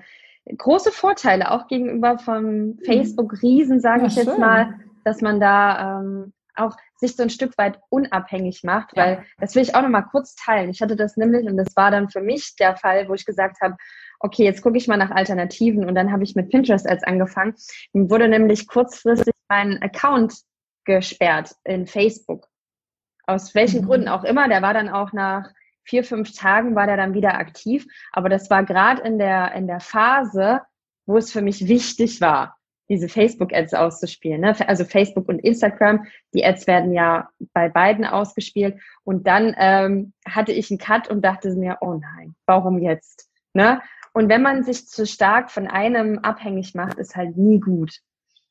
große Vorteile, auch gegenüber vom hm. Facebook-Riesen, sage ja, ich jetzt schön. mal, dass man da ähm, auch sich so ein Stück weit unabhängig macht, weil ja. das will ich auch noch mal kurz teilen. Ich hatte das nämlich und das war dann für mich der Fall, wo ich gesagt habe, okay, jetzt gucke ich mal nach Alternativen und dann habe ich mit Pinterest Ads angefangen. Dann wurde nämlich kurzfristig mein Account gesperrt in Facebook. Aus welchen mhm. Gründen auch immer. Der war dann auch nach vier, fünf Tagen war der dann wieder aktiv. Aber das war gerade in der, in der Phase, wo es für mich wichtig war, diese Facebook-Ads auszuspielen. Ne? Also Facebook und Instagram, die Ads werden ja bei beiden ausgespielt. Und dann ähm, hatte ich einen Cut und dachte mir, oh nein, warum jetzt? Ne? Und wenn man sich zu stark von einem abhängig macht, ist halt nie gut.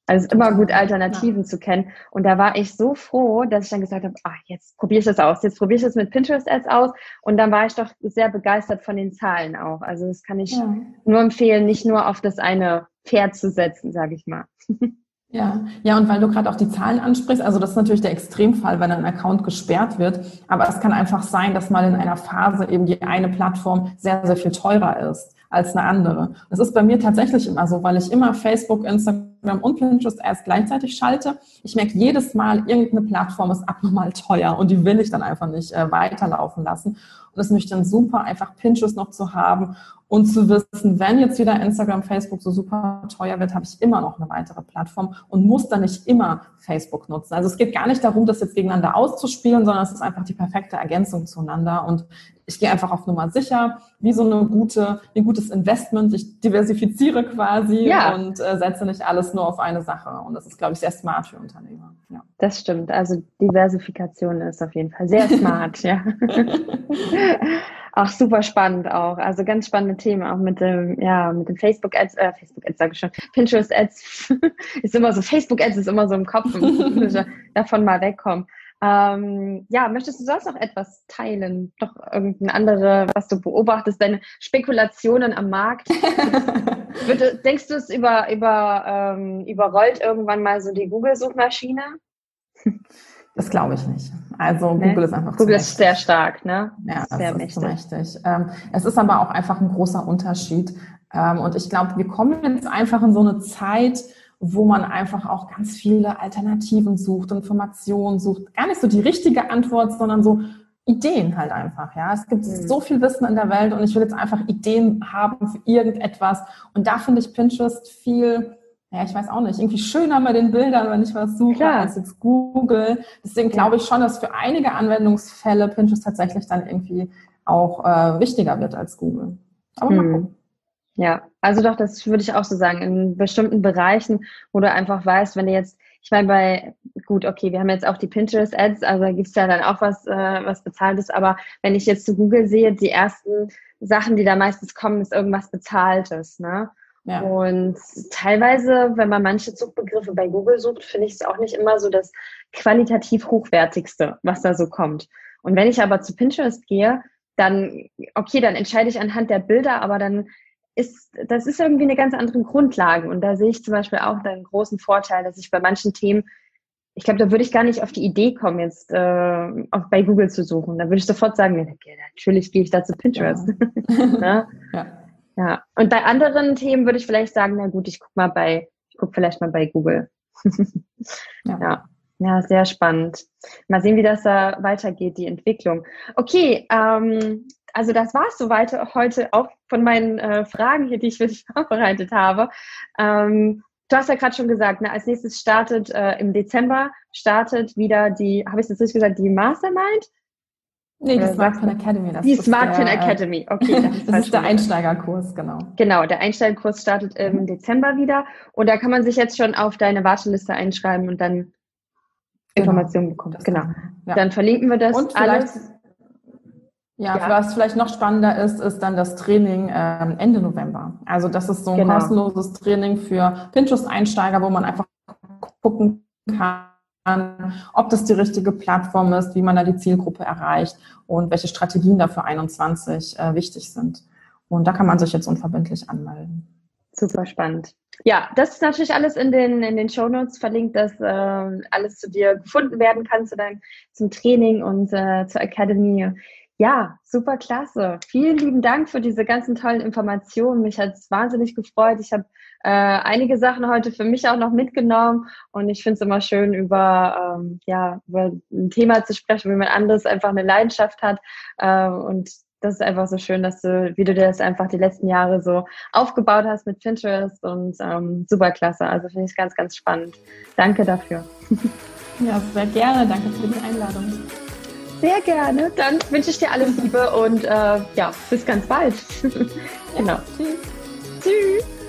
Also es ist immer gut, Alternativen ja. zu kennen. Und da war ich so froh, dass ich dann gesagt habe, ah, jetzt probiere ich das aus. Jetzt probiere ich das mit Pinterest Ads aus. Und dann war ich doch sehr begeistert von den Zahlen auch. Also das kann ich ja. nur empfehlen, nicht nur auf das eine Pferd zu setzen, sage ich mal. Ja, ja, und weil du gerade auch die Zahlen ansprichst, also das ist natürlich der Extremfall, wenn ein Account gesperrt wird, aber es kann einfach sein, dass mal in einer Phase eben die eine Plattform sehr, sehr viel teurer ist als eine andere. Das ist bei mir tatsächlich immer so, weil ich immer Facebook, Instagram und Pinterest erst gleichzeitig schalte. Ich merke jedes Mal, irgendeine Plattform ist abnormal teuer und die will ich dann einfach nicht äh, weiterlaufen lassen. Und es ist mich dann super, einfach Pinterest noch zu haben und zu wissen, wenn jetzt wieder Instagram, Facebook so super teuer wird, habe ich immer noch eine weitere Plattform und muss dann nicht immer Facebook nutzen. Also es geht gar nicht darum, das jetzt gegeneinander auszuspielen, sondern es ist einfach die perfekte Ergänzung zueinander. Und ich gehe einfach auf Nummer sicher, wie so eine gute, ein gutes Investment. Ich diversifiziere quasi ja. und äh, setze nicht alles nur auf eine Sache. Und das ist, glaube ich, sehr smart für Unternehmer. Ja. Das stimmt. Also Diversifikation ist auf jeden Fall sehr smart, ja. Auch super spannend auch. Also ganz spannende Themen auch mit dem, ja, mit dem Facebook Ads, äh, Facebook Ads sage ich schon, Pinterest Ads ist immer so, Facebook Ads ist immer so im Kopf davon mal wegkommen. Ähm, ja, möchtest du sonst noch etwas teilen? Doch irgendein andere, was du beobachtest, deine Spekulationen am Markt? Bitte, denkst du es über, über, ähm, überrollt irgendwann mal so die Google-Suchmaschine? Das glaube ich nicht. Also nee. Google ist einfach Google ist sehr stark, ne? Ja, sehr das mächtig. ist mächtig. Ähm, es ist aber auch einfach ein großer Unterschied. Ähm, und ich glaube, wir kommen jetzt einfach in so eine Zeit, wo man einfach auch ganz viele Alternativen sucht, Informationen sucht. Gar nicht so die richtige Antwort, sondern so Ideen halt einfach, ja. Es gibt mhm. so viel Wissen in der Welt und ich will jetzt einfach Ideen haben für irgendetwas. Und da finde ich Pinterest viel ja, ich weiß auch nicht, irgendwie schöner bei den Bildern, wenn ich was suche, Klar. als jetzt Google. Deswegen glaube ich schon, dass für einige Anwendungsfälle Pinterest tatsächlich dann irgendwie auch äh, wichtiger wird als Google. Aber hm. mal gucken. Ja, also doch, das würde ich auch so sagen. In bestimmten Bereichen, wo du einfach weißt, wenn du jetzt, ich meine, bei, gut, okay, wir haben jetzt auch die Pinterest-Ads, also da gibt's ja dann auch was, äh, was bezahltes, aber wenn ich jetzt zu Google sehe, die ersten Sachen, die da meistens kommen, ist irgendwas Bezahltes, ne? Ja. Und teilweise, wenn man manche Suchbegriffe bei Google sucht, finde ich es auch nicht immer so das qualitativ hochwertigste, was da so kommt. Und wenn ich aber zu Pinterest gehe, dann, okay, dann entscheide ich anhand der Bilder, aber dann ist, das ist irgendwie eine ganz andere Grundlage. Und da sehe ich zum Beispiel auch einen großen Vorteil, dass ich bei manchen Themen, ich glaube, da würde ich gar nicht auf die Idee kommen, jetzt äh, auch bei Google zu suchen. Da würde ich sofort sagen, ja, natürlich gehe ich da zu Pinterest. Ja. Ne? ja. Ja, und bei anderen Themen würde ich vielleicht sagen, na gut, ich gucke mal bei, ich gucke vielleicht mal bei Google. ja. ja. ja. sehr spannend. Mal sehen, wie das da weitergeht, die Entwicklung. Okay, ähm, also das war es soweit heute auch von meinen äh, Fragen hier, die ich für dich vorbereitet habe. Ähm, du hast ja gerade schon gesagt, ne, als nächstes startet äh, im Dezember startet wieder die, habe ich das richtig gesagt, die Mastermind? Nee, die Smartphone Academy. Das die Smartphone Academy, okay. Das, das ist der Einsteigerkurs, genau. Genau, der Einsteigerkurs startet im mhm. Dezember wieder und da kann man sich jetzt schon auf deine Warteliste einschreiben und dann genau. Informationen bekommen. Das genau. Ja. Dann verlinken wir das und alles. Ja, ja, was vielleicht noch spannender ist, ist dann das Training ähm, Ende November. Also das ist so ein genau. kostenloses Training für Pinterest-Einsteiger, wo man einfach gucken kann, ob das die richtige Plattform ist, wie man da die Zielgruppe erreicht und welche Strategien da für 21 äh, wichtig sind. Und da kann man sich jetzt unverbindlich anmelden. Super spannend. Ja, das ist natürlich alles in den, in den Show Notes verlinkt, dass äh, alles zu dir gefunden werden kann, zu dein, zum Training und äh, zur Academy. Ja, super klasse. Vielen lieben Dank für diese ganzen tollen Informationen. Mich hat es wahnsinnig gefreut. Ich habe äh, einige Sachen heute für mich auch noch mitgenommen und ich finde es immer schön, über, ähm, ja, über ein Thema zu sprechen, wie man anderes einfach eine Leidenschaft hat äh, und das ist einfach so schön, dass du, wie du dir das einfach die letzten Jahre so aufgebaut hast mit Pinterest und ähm, super klasse. Also finde ich ganz, ganz spannend. Danke dafür. Ja, sehr gerne. Danke für die Einladung. Sehr gerne. Dann wünsche ich dir alles Liebe und äh, ja, bis ganz bald. genau. Ja, tschüss. Tschüss.